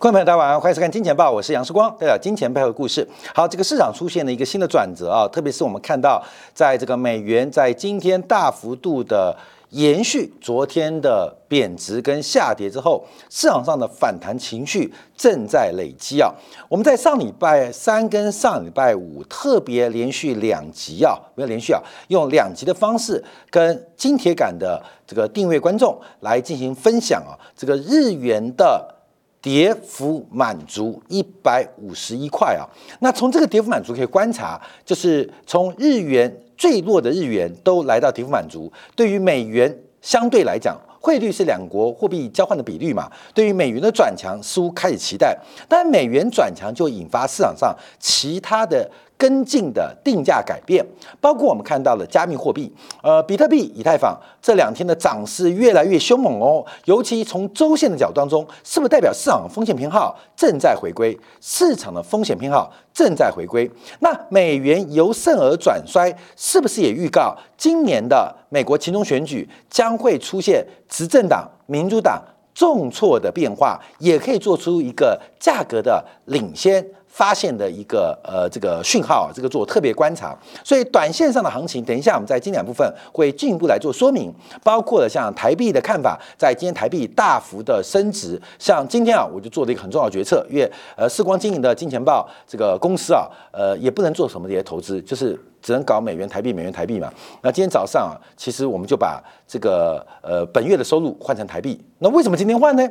观众朋友，大家晚上好，欢迎收看《金钱报》，我是杨世光，带来金钱背后的故事。好，这个市场出现了一个新的转折啊，特别是我们看到，在这个美元在今天大幅度的延续昨天的贬值跟下跌之后，市场上的反弹情绪正在累积啊。我们在上礼拜三跟上礼拜五特别连续两集啊，没有连续啊，用两集的方式跟金铁杆的这个订阅观众来进行分享啊，这个日元的。跌幅满足一百五十一块啊，那从这个跌幅满足可以观察，就是从日元最弱的日元都来到跌幅满足，对于美元相对来讲。汇率是两国货币交换的比率嘛？对于美元的转强，似乎开始期待。但美元转强就引发市场上其他的跟进的定价改变，包括我们看到了加密货币，呃，比特币、以太坊这两天的涨势越来越凶猛哦。尤其从周线的角度当中，是不是代表市场风险偏好正在回归？市场的风险偏好正在回归。那美元由盛而转衰，是不是也预告今年的美国其中选举将会出现？执政党民主党重挫的变化，也可以做出一个价格的领先发现的一个呃这个讯号啊，这个做特别观察。所以短线上的行情，等一下我们在经典部分会进一步来做说明，包括了像台币的看法，在今天台币大幅的升值，像今天啊，我就做了一个很重要的决策，因为呃视光经营的金钱豹这个公司啊，呃也不能做什么这些投资，就是。只能搞美元台币，美元台币嘛。那今天早上啊，其实我们就把这个呃本月的收入换成台币。那为什么今天换呢？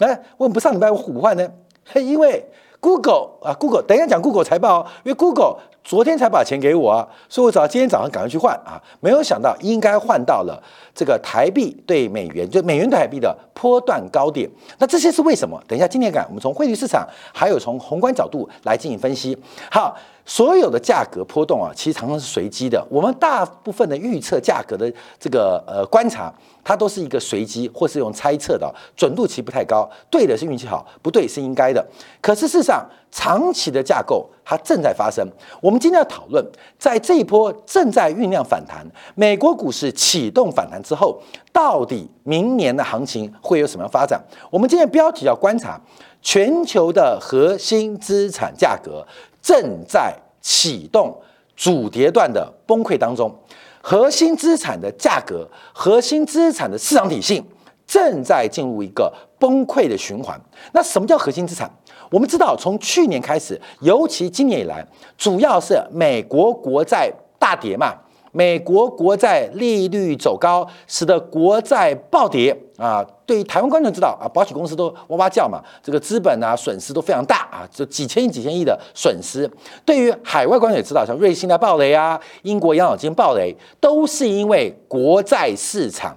哎，为什么不上礼拜五换呢？嘿，因为 Google 啊，Google 等一下讲 Google 财报哦，因为 Google 昨天才把钱给我，所以我早今天早上赶快去换啊。没有想到应该换到了这个台币对美元，就美元对台币的波段高点。那这些是为什么？等一下今天讲，我们从汇率市场还有从宏观角度来进行分析。好。所有的价格波动啊，其实常常是随机的。我们大部分的预测价格的这个呃观察，它都是一个随机或是用猜测的，准度其实不太高。对的是运气好，不对是应该的。可是事实上，长期的架构它正在发生。我们今天要讨论，在这一波正在酝酿反弹，美国股市启动反弹之后，到底明年的行情会有什么样发展？我们今天标题要观察全球的核心资产价格。正在启动主跌段的崩溃当中，核心资产的价格、核心资产的市场体系正在进入一个崩溃的循环。那什么叫核心资产？我们知道，从去年开始，尤其今年以来，主要是美国国债大跌嘛。美国国债利率走高，使得国债暴跌啊！对于台湾观众知道啊，保险公司都哇哇叫嘛，这个资本啊损失都非常大啊，就几千亿、几千亿的损失。对于海外观众也知道，像瑞信的暴雷啊，英国养老金暴雷，都是因为国债市场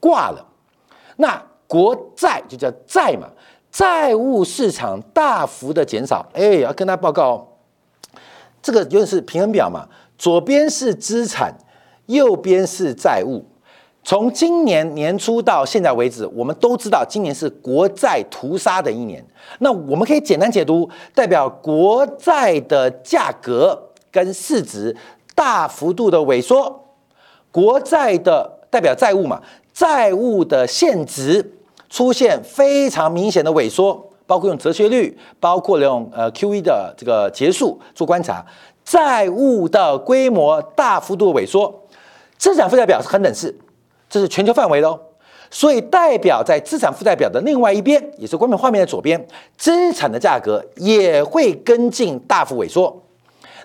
挂了。那国债就叫债嘛，债务市场大幅的减少。哎，要跟大家报告，这个有点是平衡表嘛。左边是资产，右边是债务。从今年年初到现在为止，我们都知道今年是国债屠杀的一年。那我们可以简单解读，代表国债的价格跟市值大幅度的萎缩，国债的代表债务嘛，债务的现值出现非常明显的萎缩，包括用折现率，包括用呃 Q E 的这个结束做观察。债务的规模大幅度萎缩，资产负债表是恒等式，这是全球范围的哦。所以代表在资产负债表的另外一边，也是关屏画面的左边，资产的价格也会跟进大幅萎缩。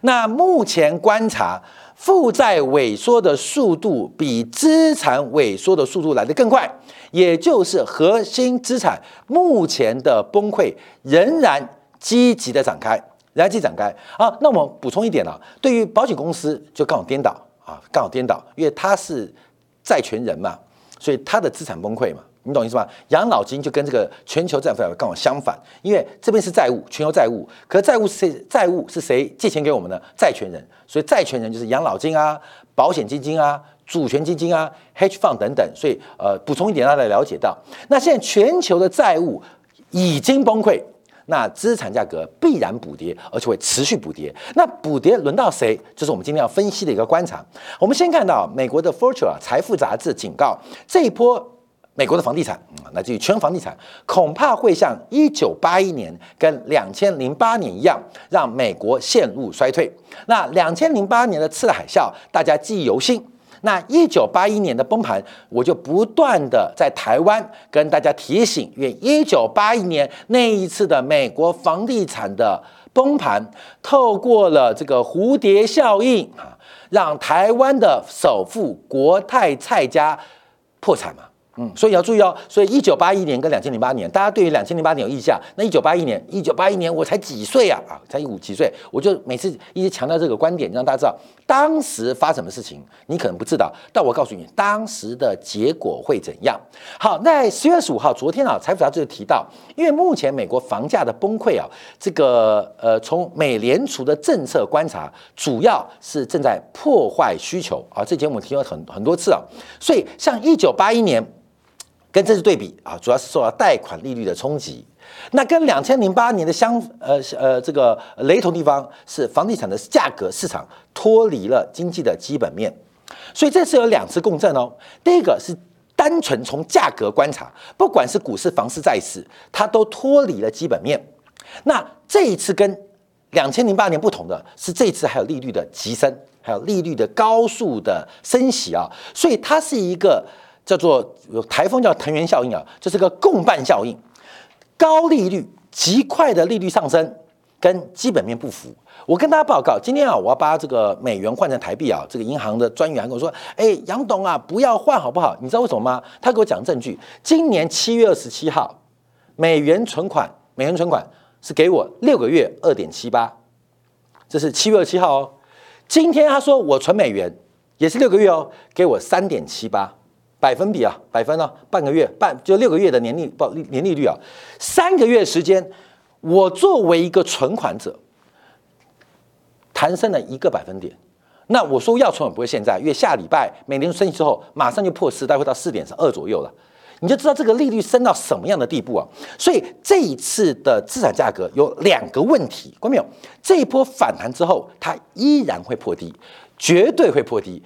那目前观察，负债萎缩的速度比资产萎缩的速度来得更快，也就是核心资产目前的崩溃仍然积极的展开。来即展开啊！那我们补充一点啊，对于保险公司就刚好颠倒啊，刚好颠倒，因为他是债权人嘛，所以他的资产崩溃嘛，你懂意思吗？养老金就跟这个全球债务刚好相反，因为这边是债务，全球债务，可债务是？债务是谁借钱给我们的？债权人，所以债权人就是养老金啊、保险基金啊、主权基金啊、hedge fund 等等。所以呃，补充一点，大家了解到，那现在全球的债务已经崩溃。那资产价格必然补跌，而且会持续补跌。那补跌轮到谁？这是我们今天要分析的一个观察。我们先看到美国的 Fortune 啊财富杂志警告，这一波美国的房地产，乃至于全房地产，恐怕会像一九八一年跟两千零八年一样，让美国陷入衰退。那两千零八年的次海啸，大家记忆犹新。那一九八一年的崩盘，我就不断的在台湾跟大家提醒，因为一九八一年那一次的美国房地产的崩盘，透过了这个蝴蝶效应啊，让台湾的首富国泰蔡家破产嘛。嗯，所以要注意哦。所以一九八一年跟两千零八年，大家对于两千零八年有印象？那一九八一年，一九八一年我才几岁啊？啊，才五几岁？我就每次一直强调这个观点，让大家知道当时发什么事情。你可能不知道，但我告诉你，当时的结果会怎样。好，在十月二十五号，昨天啊，财富杂志就提到，因为目前美国房价的崩溃啊，这个呃，从美联储的政策观察，主要是正在破坏需求啊。这节目提了很很多次啊，所以像一九八一年。跟这次对比啊，主要是受到贷款利率的冲击。那跟两千零八年的相呃呃这个雷同地方是房地产的价格市场脱离了经济的基本面，所以这次有两次共振哦。第一个是单纯从价格观察，不管是股市、房市、债市，它都脱离了基本面。那这一次跟两千零八年不同的是，这一次还有利率的急升，还有利率的高速的升息啊，所以它是一个。叫做台风叫藤原效应啊，这是个共伴效应，高利率极快的利率上升跟基本面不符。我跟大家报告，今天啊，我要把这个美元换成台币啊，这个银行的专员跟我说：“哎，杨董啊，不要换好不好？你知道为什么吗？”他给我讲证据，今年七月二十七号，美元存款，美元存款是给我六个月二点七八，这是七月二十七号哦。今天他说我存美元也是六个月哦，给我三点七八。百分比啊，百分呢？半个月半就六个月的年利报年利率啊，三个月时间，我作为一个存款者，弹升了一个百分点。那我说要存，款不会现在，因为下礼拜美联储升息之后，马上就破四，大概会到四点二左右了。你就知道这个利率升到什么样的地步啊？所以这一次的资产价格有两个问题，关没有？这一波反弹之后，它依然会破低。绝对会破低，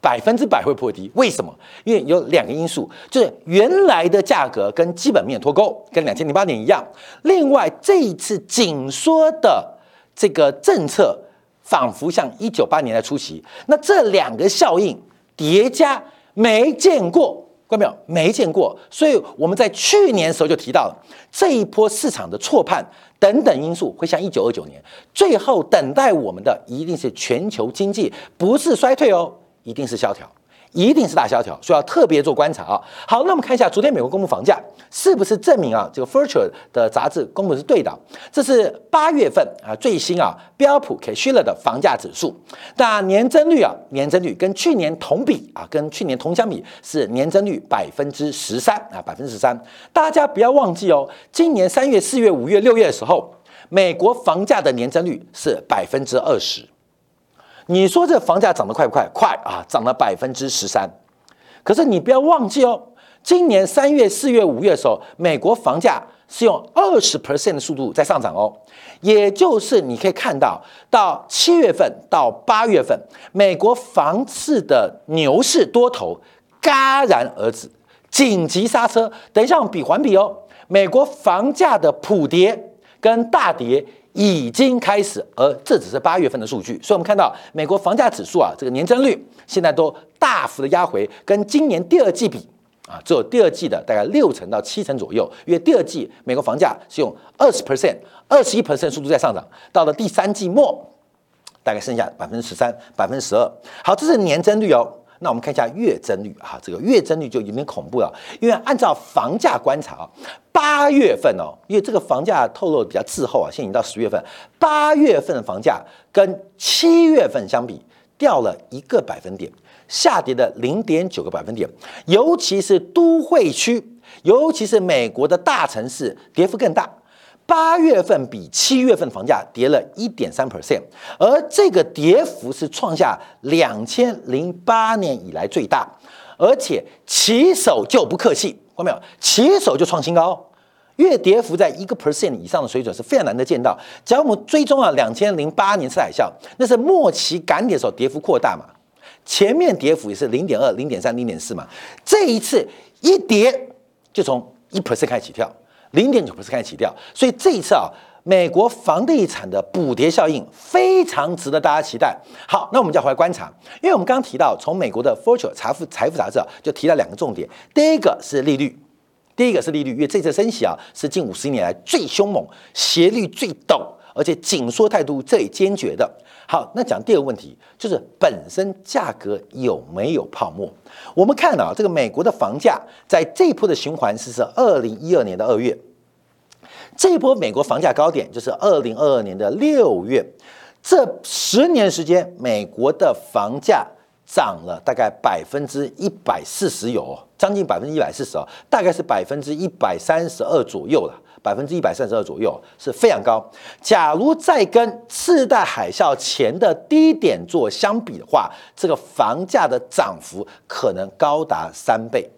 百分之百会破低。为什么？因为有两个因素，就是原来的价格跟基本面脱钩，跟两千零八年一样。另外，这一次紧缩的这个政策，仿佛像一九八年的初期。那这两个效应叠加，没见过。看到没有？没见过，所以我们在去年的时候就提到了这一波市场的错判等等因素，会像一九二九年，最后等待我们的一定是全球经济不是衰退哦，一定是萧条。一定是大萧条，所以要特别做观察啊。好，那我们看一下昨天美国公布房价，是不是证明啊这个 Future 的杂志公布是对的？这是八月份啊最新啊标普 K s h i l e r 的房价指数，那年增率啊年增率跟去年同比啊跟去年同相比是年增率百分之十三啊百分之十三。大家不要忘记哦，今年三月、四月、五月、六月的时候，美国房价的年增率是百分之二十。你说这房价涨得快不快？快啊，涨了百分之十三。可是你不要忘记哦，今年三月、四月、五月的时候，美国房价是用二十 percent 的速度在上涨哦。也就是你可以看到，到七月份到八月份，美国房市的牛市多头戛然而止，紧急刹车。等一下，我们比环比哦，美国房价的普跌跟大跌。已经开始，而这只是八月份的数据，所以我们看到美国房价指数啊，这个年增率现在都大幅的压回，跟今年第二季比啊，只有第二季的大概六成到七成左右，因为第二季美国房价是用二十 percent、二十一 percent 速度在上涨，到了第三季末，大概剩下百分之十三、百分之十二。好，这是年增率哦。那我们看一下月增率啊，这个月增率就有点恐怖了，因为按照房价观察啊，八月份哦，因为这个房价透露比较滞后啊，现在已经到十月份，八月份的房价跟七月份相比掉了一个百分点，下跌的零点九个百分点，尤其是都会区，尤其是美国的大城市，跌幅更大。八月份比七月份房价跌了一点三 percent，而这个跌幅是创下两千零八年以来最大，而且起手就不客气，看到没有？起手就创新高，月跌幅在一个 percent 以上的水准是非常难得见到。只要我们追踪啊，两千零八年次海啸，那是末期赶点的时候跌幅扩大嘛，前面跌幅也是零点二、零点三、零点四嘛，这一次一跌就从一 percent 开始起跳，零点九不是开始起跳，所以这一次啊，美国房地产的补跌效应非常值得大家期待。好，那我们就要回来观察，因为我们刚刚提到，从美国的 Fortune 财富财富杂志啊，就提到两个重点，第一个是利率。第一个是利率，因为这次升息啊是近五十年来最凶猛、斜率最陡，而且紧缩态度最坚决的。好，那讲第二个问题，就是本身价格有没有泡沫？我们看啊，这个美国的房价在这一波的循环是是二零一二年的二月，这一波美国房价高点就是二零二二年的六月，这十年时间，美国的房价。涨了大概百分之一百四十有，将近百分之一百四十哦，大概是百分之一百三十二左右了，百分之一百三十二左右是非常高。假如再跟次贷海啸前的低点做相比的话，这个房价的涨幅可能高达三倍。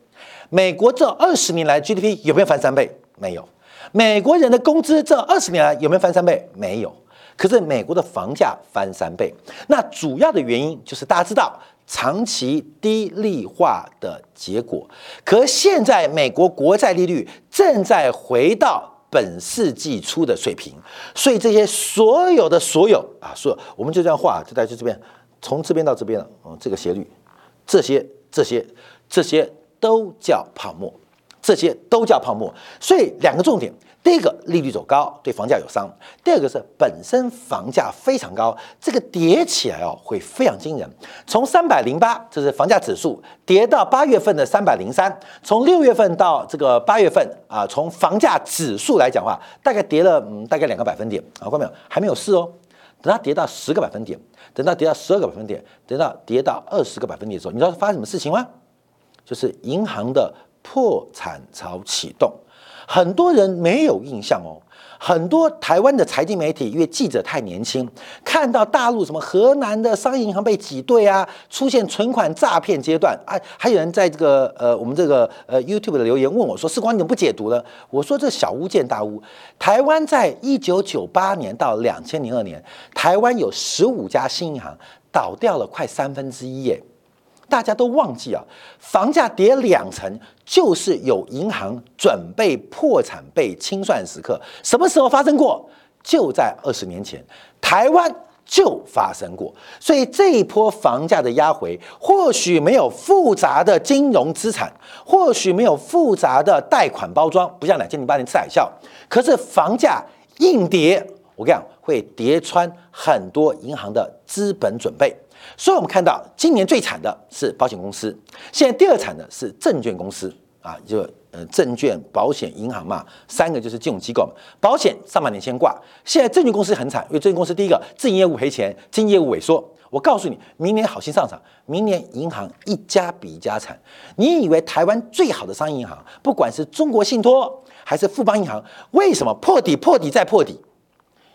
美国这二十年来 GDP 有没有翻三倍？没有。美国人的工资这二十年来有没有翻三倍？没有。可是美国的房价翻三倍，那主要的原因就是大家知道。长期低利化的结果，可现在美国国债利率正在回到本世纪初的水平，所以这些所有的所有啊，所有我们就这样画，就在这边，从这边到这边了，嗯，这个斜率，这些这些这些都叫泡沫，这些都叫泡沫，所以两个重点。第一个利率走高对房价有伤，第二个是本身房价非常高，这个叠起来哦会非常惊人。从三百零八，这是房价指数，跌到八月份的三百零三，从六月份到这个八月份啊，从房价指数来讲话，大概跌了嗯大概两个百分点啊，看到没有？还没有事哦，等它跌到十个百分点，等到跌到十二个百分点，等到跌到二十个百分点的时候，你知道发生什么事情吗？就是银行的破产潮启动。很多人没有印象哦，很多台湾的财经媒体因为记者太年轻，看到大陆什么河南的商业银行被挤兑啊，出现存款诈骗阶段啊，还有人在这个呃我们这个呃 YouTube 的留言问我说：“世光你怎么不解读呢？”我说：“这小巫见大巫，台湾在一九九八年到两千零二年，台湾有十五家新银行倒掉了快三分之一耶。”大家都忘记啊，房价跌两成，就是有银行准备破产被清算时刻。什么时候发生过？就在二十年前，台湾就发生过。所以这一波房价的压回，或许没有复杂的金融资产，或许没有复杂的贷款包装，不像两千零八年次海啸。可是房价硬跌，我跟你讲，会跌穿很多银行的资本准备。所以，我们看到今年最惨的是保险公司，现在第二惨的是证券公司啊，就呃证券、保险、银行嘛，三个就是金融机构嘛。保险上半年先挂，现在证券公司很惨，因为证券公司第一个自营业务赔钱，经营业务萎缩。我告诉你，明年好心上场，明年银行一家比一家惨。你以为台湾最好的商业银行，不管是中国信托还是富邦银行，为什么破底、破底再破底？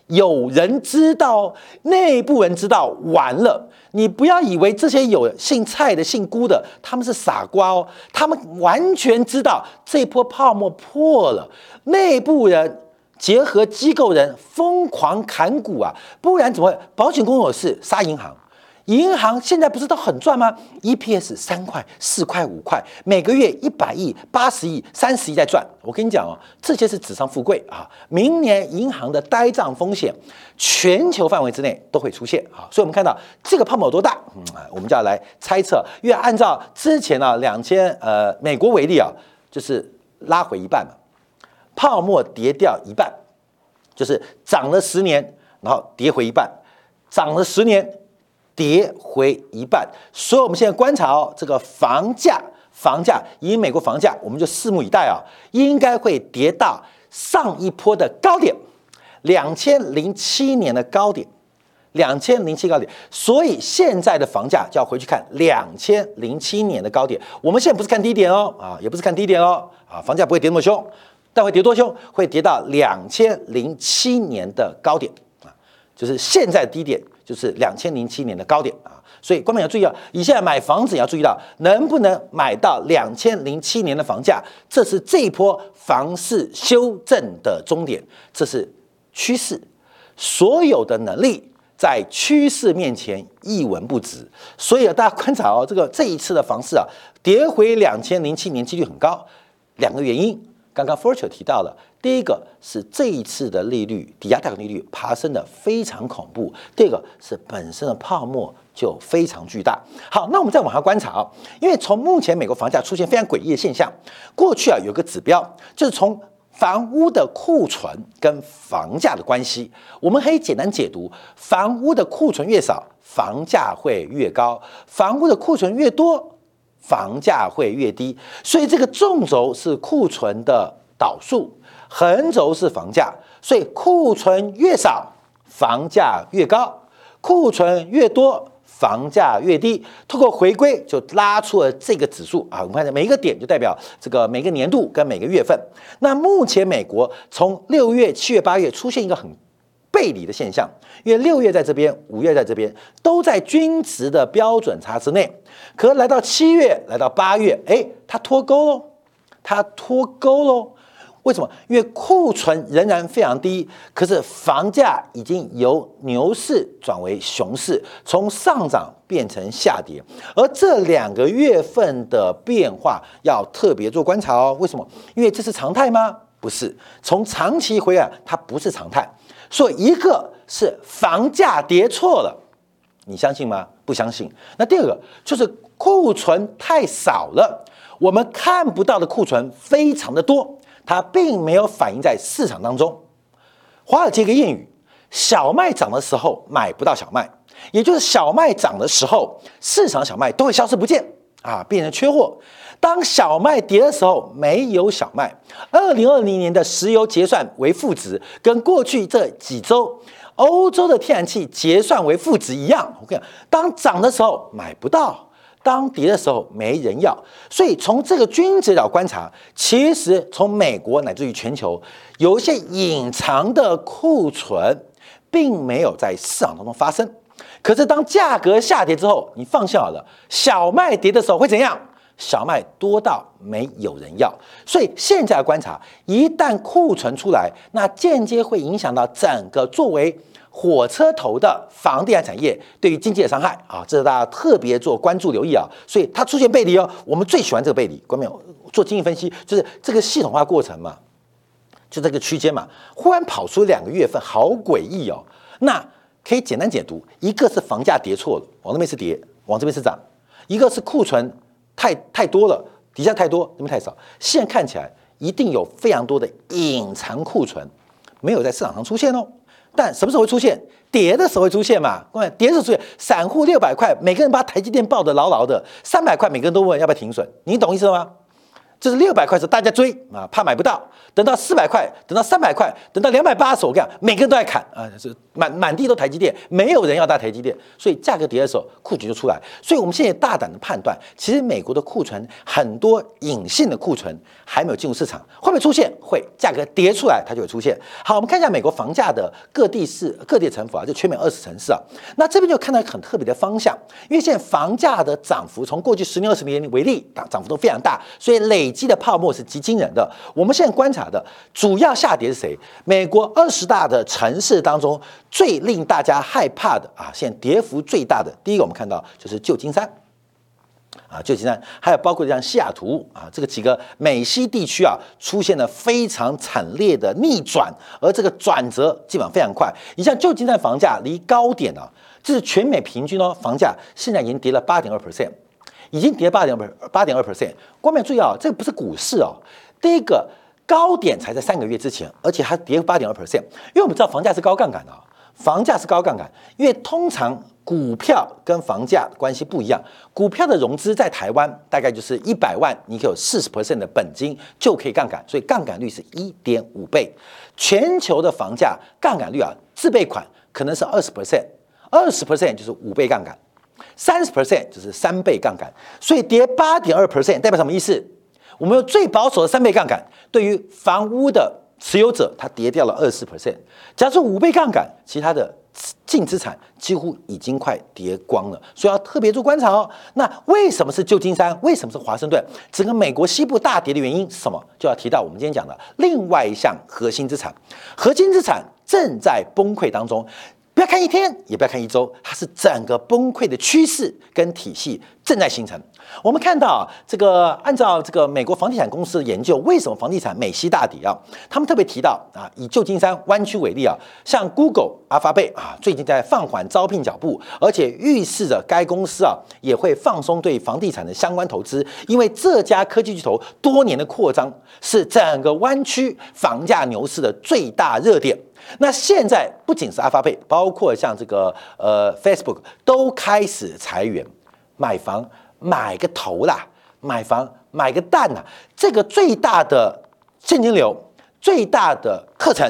有人知道，内部人知道，完了。你不要以为这些有姓蔡的、姓辜的，他们是傻瓜哦。他们完全知道这波泡沫破了，内部人结合机构人疯狂砍股啊，不然怎么？保险公司杀银行。银行现在不是都很赚吗？EPS 三块、四块、五块，每个月一百亿、八十亿、三十亿在赚。我跟你讲哦，这些是纸上富贵啊！明年银行的呆账风险，全球范围之内都会出现啊！所以，我们看到这个泡沫有多大？嗯，我们就要来猜测。因为按照之前呢，两千呃美国为例啊，就是拉回一半嘛，泡沫跌掉一半，就是涨了十年，然后跌回一半，涨了十年。跌回一半，所以我们现在观察哦，这个房价，房价以美国房价，我们就拭目以待啊，应该会跌到上一波的高点，两千零七年的高点，两千零七高点。所以现在的房价就要回去看两千零七年的高点。我们现在不是看低点哦，啊，也不是看低点哦，啊，房价不会跌那么凶，但会跌多凶？会跌到两千零七年的高点啊，就是现在低点。就是两千零七年的高点啊，所以观众要注意啊，你现在买房子也要注意到能不能买到两千零七年的房价，这是这一波房市修正的终点，这是趋势。所有的能力在趋势面前一文不值。所以啊，大家观察哦，这个这一次的房市啊，跌回两千零七年几率很高。两个原因，刚刚 f o r t u n e 提到了，第一个是这一次的利率抵押贷款利率爬升的非常恐怖，第二个是本身的泡沫就非常巨大。好，那我们再往下观察啊，因为从目前美国房价出现非常诡异的现象，过去啊有个指标就是从。房屋的库存跟房价的关系，我们可以简单解读：房屋的库存越少，房价会越高；房屋的库存越多，房价会越低。所以这个纵轴是库存的导数，横轴是房价。所以库存越少，房价越高；库存越多。房价越低，通过回归就拉出了这个指数啊。我们看每一个点就代表这个每个年度跟每个月份。那目前美国从六月、七月、八月出现一个很背离的现象，因为六月在这边，五月在这边，都在均值的标准差之内。可来到七月，来到八月，哎，它脱钩喽，它脱钩喽。为什么？因为库存仍然非常低，可是房价已经由牛市转为熊市，从上涨变成下跌。而这两个月份的变化要特别做观察哦。为什么？因为这是常态吗？不是。从长期回来，它不是常态。所以一个是房价跌错了，你相信吗？不相信。那第二个就是库存太少了，我们看不到的库存非常的多。它并没有反映在市场当中。华尔街一个谚语：小麦涨的时候买不到小麦，也就是小麦涨的时候，市场小麦都会消失不见啊，变成缺货。当小麦跌的时候，没有小麦。二零二零年的石油结算为负值，跟过去这几周欧洲的天然气结算为负值一样。我跟你讲，当涨的时候买不到。当跌的时候没人要，所以从这个均值角观察，其实从美国乃至于全球，有一些隐藏的库存，并没有在市场当中发生。可是当价格下跌之后，你放心好了，小麦跌的时候会怎样？小麦多到没有人要。所以现在观察，一旦库存出来，那间接会影响到整个作为。火车头的房地产产业对于经济的伤害啊，这是大家特别做关注留意啊，所以它出现背离哦，我们最喜欢这个背离。关没有做经济分析，就是这个系统化过程嘛，就这个区间嘛，忽然跑出两个月份，好诡异哦。那可以简单解读，一个是房价跌错了，往那边是跌，往这边是涨；一个是库存太太多了，底下太多，那边太少。现在看起来一定有非常多的隐藏库存没有在市场上出现哦。但什么时候会出现？跌的时候会出现嘛？各位，跌的时候出现，散户六百块，每个人把台积电抱得牢牢的，三百块，每个人都问要不要停损，你懂意思了吗？就是六百块时大家追啊，怕买不到。等到四百块，等到三百块，等到两百八十，我跟你讲，每个人都在砍啊，是满满地都台积电，没有人要大台积电，所以价格跌的时候，库存就出来。所以我们现在大胆的判断，其实美国的库存很多隐性的库存还没有进入市场，会不会出现？会，价格跌出来它就会出现。好，我们看一下美国房价的各地市、各地城府啊，就全美二十城市啊。那这边就看到很特别的方向，因为现在房价的涨幅从过去十年、二十年为例，涨涨幅都非常大，所以累累积的泡沫是极惊人的。我们现在观察。的主要下跌是谁？美国二十大的城市当中，最令大家害怕的啊，现在跌幅最大的，第一个我们看到就是旧金山啊，旧金山，还有包括像西雅图啊，这个几个美西地区啊，出现了非常惨烈的逆转，而这个转折基本上非常快。你像旧金山房价离高点啊，这是全美平均哦，房价现在已经跌了八点二 percent，已经跌八点二八点二 percent。关键注意啊，这个不是股市哦，第一个。高点才在三个月之前，而且还跌八点二 percent。因为我们知道房价是高杠杆的，房价是高杠杆。因为通常股票跟房价关系不一样，股票的融资在台湾大概就是一百万，你可以有四十 percent 的本金就可以杠杆，所以杠杆率是一点五倍。全球的房价杠杆率啊，自备款可能是二十 percent，二十 percent 就是五倍杠杆，三十 percent 就是三倍杠杆。所以跌八点二 percent 代表什么意思？我们用最保守的三倍杠杆，对于房屋的持有者，它跌掉了二十 percent。假设五倍杠杆，其他的净资产几乎已经快跌光了，所以要特别做观察哦。那为什么是旧金山？为什么是华盛顿？整个美国西部大跌的原因是什么？就要提到我们今天讲的另外一项核心资产，核心资产正在崩溃当中。不要看一天，也不要看一周，它是整个崩溃的趋势跟体系正在形成。我们看到这个，按照这个美国房地产公司的研究，为什么房地产美西大跌啊？他们特别提到啊，以旧金山湾区为例啊，像 Google、阿发贝啊，最近在放缓招聘脚步，而且预示着该公司啊也会放松对房地产的相关投资，因为这家科技巨头多年的扩张是整个湾区房价牛市的最大热点。那现在不仅是阿发贝，包括像这个呃 Facebook 都开始裁员，买房。买个头啦，买房买个蛋呐！这个最大的现金流、最大的课程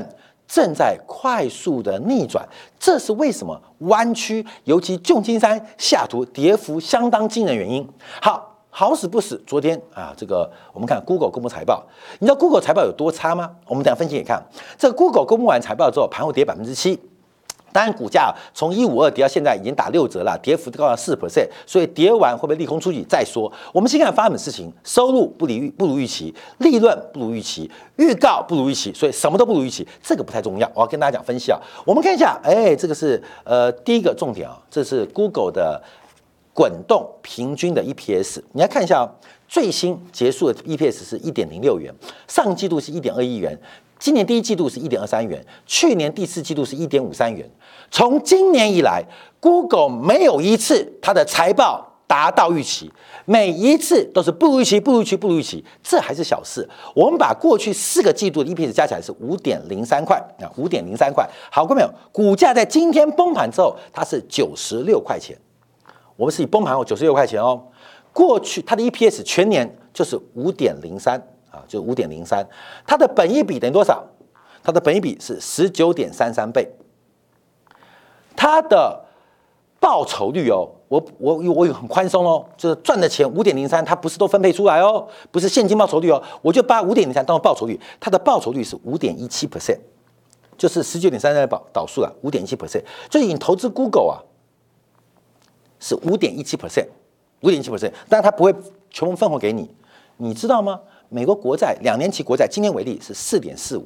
正在快速的逆转，这是为什么？湾区尤其旧金山、西雅图跌幅相当惊人原因。好好死不死，昨天啊，这个我们看 Google 公布财报，你知道 Google 财报有多差吗？我们等下分析给看。这 Google 公布完财报之后，盘后跌百分之七。当然，股价从一五二跌到现在已经打六折了，跌幅高达四 percent，所以跌完会不会利空出去再说。我们先看发生的事情，收入不理不如预期，利润不如预期，预告不如预期，所以什么都不如预期，这个不太重要。我要跟大家讲分析啊，我们看一下，哎，这个是呃第一个重点啊，这是 Google 的滚动平均的 EPS，你来看一下哦最新结束的 EPS 是一点零六元，上季度是一点二亿元。今年第一季度是一点二三元，去年第四季度是一点五三元。从今年以来，Google 没有一次它的财报达到预期，每一次都是不如预期、不如预期、不如预期。这还是小事。我们把过去四个季度的 EPS 加起来是五点零三块啊，五点零三块。好，各位朋友，股价在今天崩盘之后，它是九十六块钱。我们是以崩盘后九十六块钱哦。过去它的 EPS 全年就是五点零三。啊，就五点零三，它的本益比等于多少？它的本益比是十九点三三倍。它的报酬率哦，我我我有很宽松哦，就是赚的钱五点零三，它不是都分配出来哦，不是现金报酬率哦，我就把五点零三当做报酬率，它的报酬率是五点一七 percent，就是十九点三三的导导数了，五点一七 percent，就是你投资 Google 啊，是五点一七 percent，五点一七 percent，但是它不会全部分红给你，你知道吗？美国国债两年期国债今天为例是四点四五，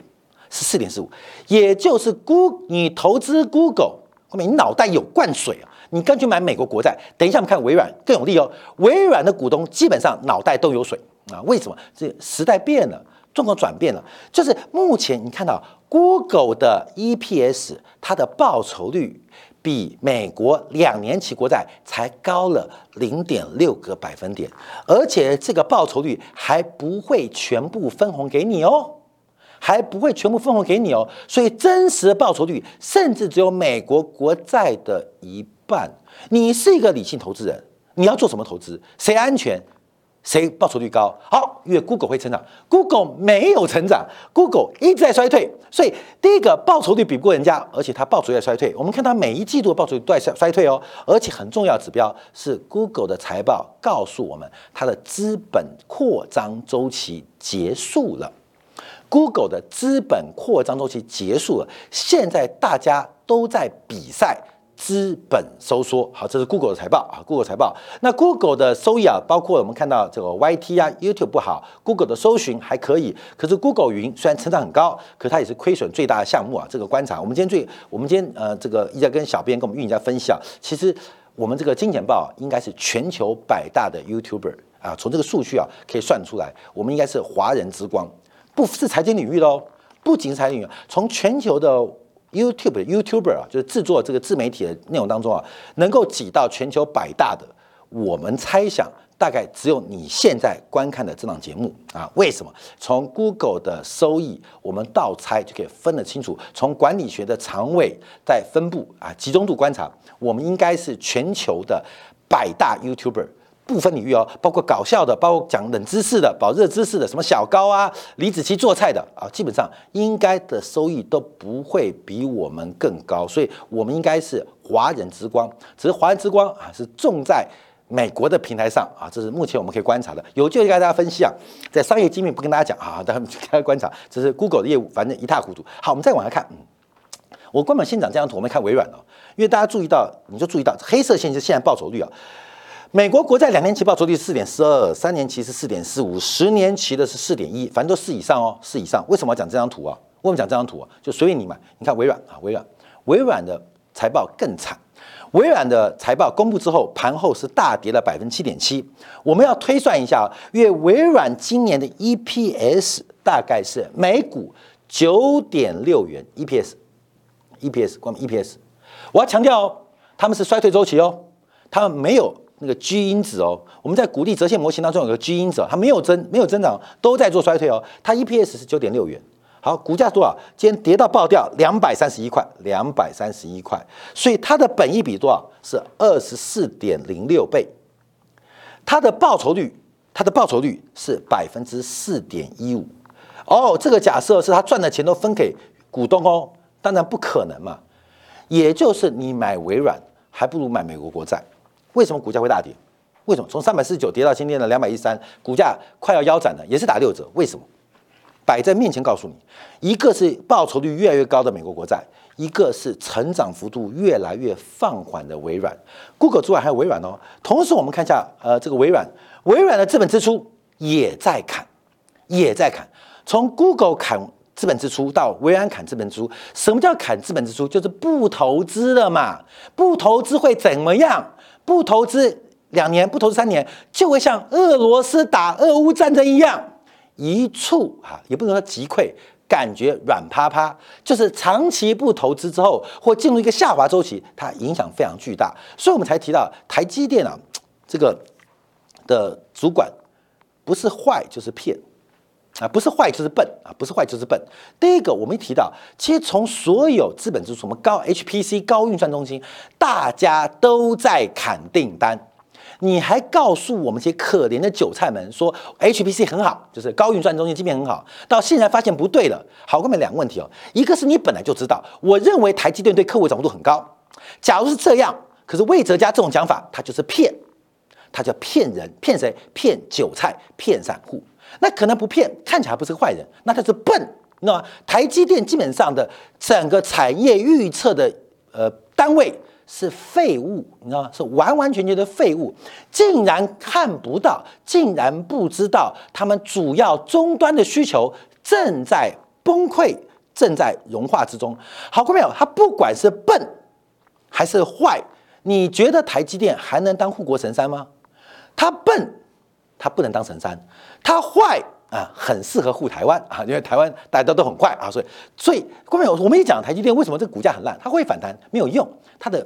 是四点四五，也就是 Google 你投资 Google 后面你脑袋有灌水啊，你干脆买美国国债。等一下我们看微软更有利哦，微软的股东基本上脑袋都有水啊，为什么？这时代变了，状况转变了，就是目前你看到 Google 的 EPS 它的报酬率。比美国两年期国债才高了零点六个百分点，而且这个报酬率还不会全部分红给你哦，还不会全部分红给你哦，所以真实的报酬率甚至只有美国国债的一半。你是一个理性投资人，你要做什么投资？谁安全？谁报酬率高？好，因为 Google 会成长，Google 没有成长，Google 一直在衰退。所以第一个报酬率比不过人家，而且它报酬率在衰退。我们看它每一季度的报酬率都在衰衰退哦。而且很重要指标是 Google 的财报告诉我们，它的资本扩张周期结束了。Google 的资本扩张周期结束了，现在大家都在比赛。资本收缩，好，这是 Google 的财报啊，Google 财报。那 Google 的收益啊，包括我们看到这个 YT 啊，YouTube 不好，Google 的搜寻还可以。可是 Google 云虽然成长很高，可它也是亏损最大的项目啊。这个观察，我们今天最，我们今天呃，这个一直在跟小编跟我们运营家分析啊。其实我们这个金钱豹应该是全球百大的 YouTuber 啊，从这个数据啊可以算出来，我们应该是华人之光，不是财经领域喽，不仅是财经领域，从全球的。YouTube YouTuber 啊，就是制作这个自媒体的内容当中啊，能够挤到全球百大的，我们猜想大概只有你现在观看的这档节目啊。为什么？从 Google 的收益，我们倒猜就可以分得清楚。从管理学的长尾在分布啊，集中度观察，我们应该是全球的百大 YouTuber。部分领域哦，包括搞笑的，包括讲冷知识的、保热知识的，什么小高啊、李子柒做菜的啊，基本上应该的收益都不会比我们更高，所以我们应该是华人之光。只是华人之光啊，是重在美国的平台上啊，这是目前我们可以观察的。有机会跟大家分析啊，在商业机密不跟大家讲啊，大家开观察，这是 Google 的业务，反正一塌糊涂。好，我们再往下看，嗯，我根本先讲这张图，我们看微软哦，因为大家注意到，你就注意到黑色线是现在报酬率啊。美国国债两年期报酬率四点四二，三年期是四点四五，十年期的是四点一，反正都四以上哦，四以上。为什么要讲这张图啊？为什么讲这张图啊？就随便你买。你看微软啊，微软，微软的财报更惨。微软的财报公布之后，盘后是大跌了百分之七点七。我们要推算一下，因为微软今年的 EPS 大概是每股九点六元 EPS，EPS 关 EPS。我要强调哦，他们是衰退周期哦，他们没有那个基因子哦。我们在鼓励折现模型当中有个基因子，它没有增没有增长，都在做衰退哦。它 EPS 是九点六元。好，股价多少？今天跌到爆掉，两百三十一块，两百三十一块。所以它的本益比多少？是二十四点零六倍。它的报酬率，它的报酬率是百分之四点一五。哦，这个假设是他赚的钱都分给股东哦，当然不可能嘛。也就是你买微软，还不如买美国国债。为什么股价会大跌？为什么从三百四十九跌到今天的两百一三，股价快要腰斩了，也是打六折？为什么？摆在面前告诉你，一个是报酬率越来越高的美国国债，一个是成长幅度越来越放缓的微软。Google 之外还有微软哦。同时我们看一下，呃，这个微软，微软的资本支出也在砍，也在砍。从 Google 砍资本支出到微软砍资本支出，什么叫砍资本支出？就是不投资了嘛。不投资会怎么样？不投资两年，不投资三年，就会像俄罗斯打俄乌战争一样。一触哈，也不能说击溃，感觉软趴趴，就是长期不投资之后，或进入一个下滑周期，它影响非常巨大。所以我们才提到台积电啊，这个的主管不是坏就是骗啊，不是坏就是笨啊，不是坏就是笨。第一个，我们提到，其实从所有资本支出，什么高 HPC 高运算中心，大家都在砍订单。你还告诉我们这些可怜的韭菜们说 HPC 很好，就是高运算中心芯片很好，到现在发现不对了。好，后面两个问题哦，一个是你本来就知道，我认为台积电对客户掌握度很高。假如是这样，可是魏哲家这种讲法，他就是骗，他叫骗人，骗谁？骗韭菜，骗散户。那可能不骗，看起来不是个坏人，那他是笨。那台积电基本上的整个产业预测的呃单位。是废物，你知道吗？是完完全全的废物，竟然看不到，竟然不知道，他们主要终端的需求正在崩溃，正在融化之中。好过没有？他不管是笨还是坏，你觉得台积电还能当护国神山吗？他笨，他不能当神山；他坏啊，很适合护台湾啊，因为台湾大家都都很坏啊，所以，所以过没有？我们一讲台积电为什么这个股价很烂，它会反弹，没有用，它的。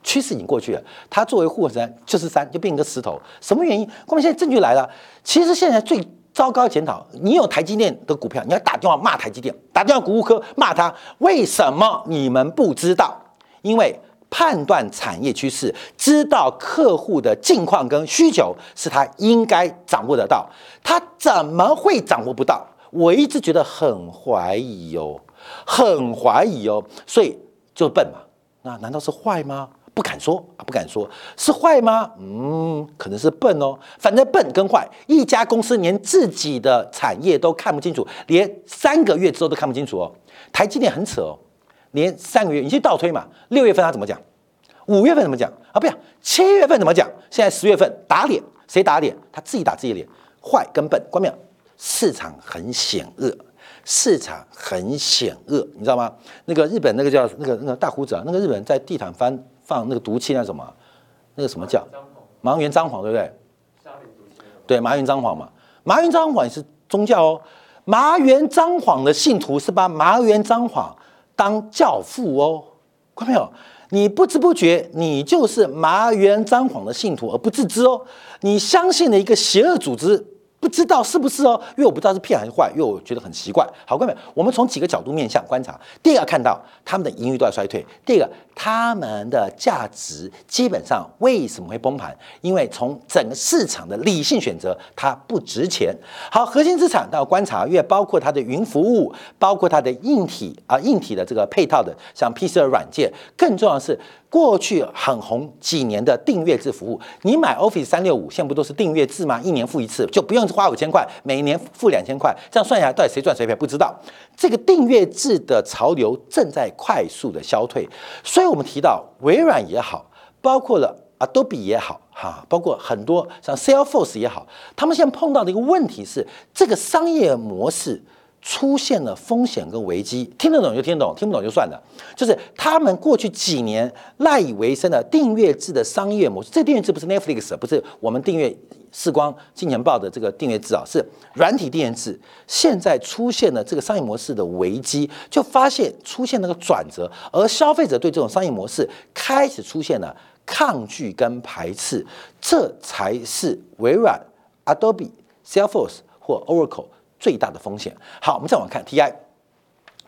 趋势已经过去了，它作为护国山就是山，就变一个石头。什么原因？后面现在证据来了。其实现在最糟糕检讨，你有台积电的股票，你要打电话骂台积电，打电话谷物科骂他。为什么你们不知道？因为判断产业趋势，知道客户的境况跟需求，是他应该掌握得到。他怎么会掌握不到？我一直觉得很怀疑哦，很怀疑哦，所以就笨嘛。那难道是坏吗？不敢说啊，不敢说，是坏吗？嗯，可能是笨哦。反正笨跟坏，一家公司连自己的产业都看不清楚，连三个月之后都看不清楚哦。台积电很扯哦，连三个月，你去倒推嘛。六月份他怎么讲？五月份怎么讲？啊，不要，七月份怎么讲？现在十月份打脸，谁打脸？他自己打自己脸。坏跟笨，关没有？市场很险恶。市场很险恶，你知道吗？那个日本那个叫那个那个大胡子啊，那个日本在地毯翻放那个毒气那什么，那个什么叫麻原彰晃，对不对？对，麻原彰晃嘛，麻原彰晃也是宗教哦。麻原彰晃的信徒是把麻原彰晃当教父哦，看到没有？你不知不觉你就是麻原彰晃的信徒而不自知哦，你相信了一个邪恶组织。不知道是不是哦？因为我不知道是骗还是坏，因为我觉得很奇怪。好，各位，我们从几个角度面向观察。第一个看到他们的盈余都在衰退；第二个，他们的价值基本上为什么会崩盘？因为从整个市场的理性选择，它不值钱。好，核心资产要观察，因为包括它的云服务，包括它的硬体啊，硬体的这个配套的，像 PC 的软件，更重要的是。过去很红几年的订阅制服务，你买 Office 三六五，现在不都是订阅制吗？一年付一次，就不用花五千块，每年付两千块，这样算下来，到底谁赚谁赔？不知道。这个订阅制的潮流正在快速的消退，所以我们提到微软也好，包括了 Adobe 也好，哈，包括很多像 Salesforce 也好，他们现在碰到的一个问题是，这个商业模式出现了风险跟危机，听得懂就听得懂，听不懂就算了。就是他们过去几年赖以为生的订阅制的商业模式，这订阅制不是 Netflix，不是我们订阅视光金钱报的这个订阅制啊，是软体订阅制。现在出现了这个商业模式的危机，就发现出现那个转折，而消费者对这种商业模式开始出现了抗拒跟排斥，这才是微软、Adobe、Salesforce 或 Oracle。最大的风险。好，我们再往看 TI，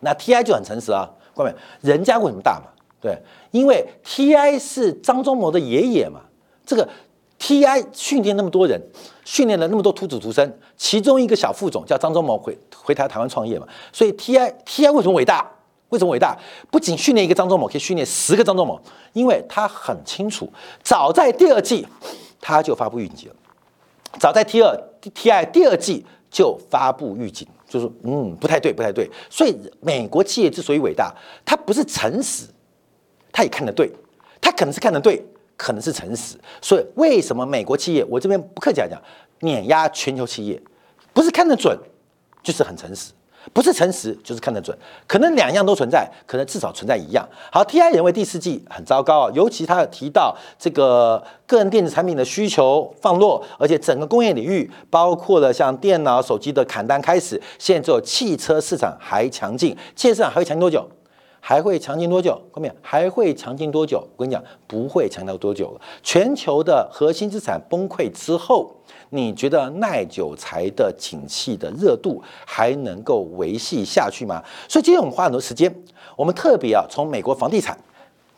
那 TI 就很诚实啊，各位，人家为什么大嘛？对，因为 TI 是张忠谋的爷爷嘛。这个 TI 训练那么多人，训练了那么多徒子徒孙，其中一个小副总叫张忠谋回回台台湾创业嘛。所以 TI TI 为什么伟大？为什么伟大？不仅训练一个张忠谋，可以训练十个张忠谋，因为他很清楚，早在第二季他就发布预警了，早在 T 二 TI 第二季。就发布预警，就说嗯不太对，不太对。所以美国企业之所以伟大，它不是诚实，他也看得对，他可能是看得对，可能是诚实。所以为什么美国企业，我这边不客气来讲，碾压全球企业，不是看得准，就是很诚实。不是诚实就是看得准，可能两样都存在，可能至少存在一样。好，TI 认为第四季很糟糕啊，尤其他提到这个个人电子产品的需求放落，而且整个工业领域，包括了像电脑、手机的砍单开始，现在只有汽车市场还强劲，汽车市场还会强劲多久？还会强劲多久？后面还会强劲多久？我跟你讲，不会强到多久了。全球的核心资产崩溃之后，你觉得耐久材的景气的热度还能够维系下去吗？所以今天我们花很多时间，我们特别啊，从美国房地产，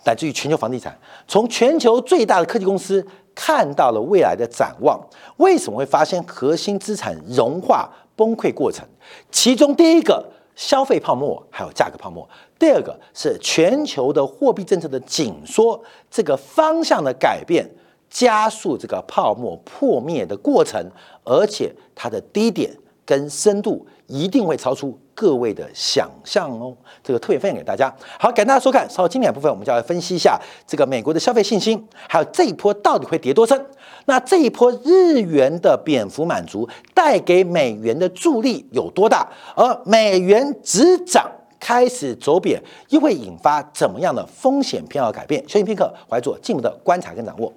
乃至于全球房地产，从全球最大的科技公司看到了未来的展望。为什么会发生核心资产融化崩溃过程？其中第一个。消费泡沫还有价格泡沫，第二个是全球的货币政策的紧缩，这个方向的改变加速这个泡沫破灭的过程，而且它的低点跟深度一定会超出各位的想象哦。这个特别分享给大家。好，感谢大家收看。稍后经典部分，我们就要分析一下这个美国的消费信心，还有这一波到底会跌多深。那这一波日元的蝙蝠满足带给美元的助力有多大？而美元只涨开始走贬，又会引发怎么样的风险偏好改变？休息片刻，怀做进一步的观察跟掌握。